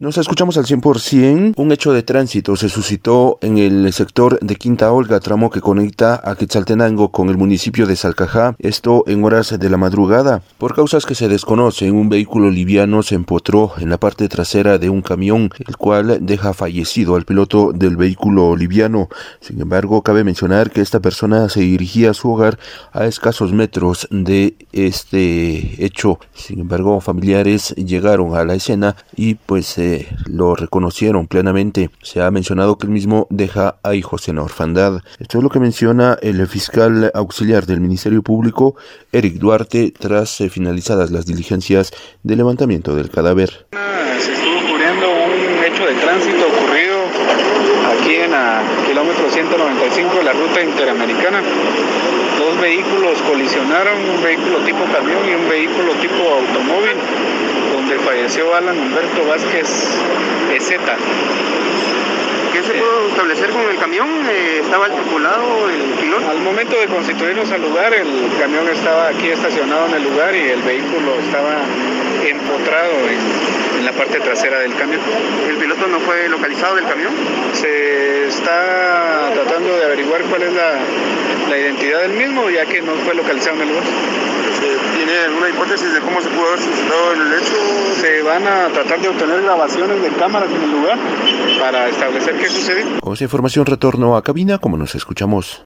Nos escuchamos al 100%. Un hecho de tránsito se suscitó en el sector de Quinta Olga, tramo que conecta a Quetzaltenango con el municipio de Salcajá, esto en horas de la madrugada. Por causas que se desconocen, un vehículo liviano se empotró en la parte trasera de un camión, el cual deja fallecido al piloto del vehículo liviano. Sin embargo, cabe mencionar que esta persona se dirigía a su hogar a escasos metros de este hecho. Sin embargo, familiares llegaron a la escena y pues lo reconocieron plenamente. Se ha mencionado que el mismo deja a hijos en orfandad. Esto es lo que menciona el fiscal auxiliar del Ministerio Público, Eric Duarte, tras eh, finalizadas las diligencias de levantamiento del cadáver. Se estuvo ocurriendo un hecho de tránsito ocurrido aquí en el kilómetro 195 de la ruta interamericana. Dos vehículos colisionaron, un vehículo tipo camión y un vehículo tipo automóvil falleció Alan Humberto Vázquez Ezeta. ¿Qué se pudo establecer con el camión? Eh, ¿Estaba tripulado el piloto? Al momento de constituirnos al lugar, el camión estaba aquí estacionado en el lugar y el vehículo estaba empotrado en, en la parte trasera del camión. ¿El piloto no fue localizado del camión? Se está tratando de averiguar cuál es la, la identidad del mismo, ya que no fue localizado en el lugar. ¿Tiene alguna hipótesis de cómo se pudo haber suscitado en el hecho? Se van a tratar de obtener grabaciones de cámaras en el lugar para establecer qué sucedió. Con esa información retorno a cabina como nos escuchamos.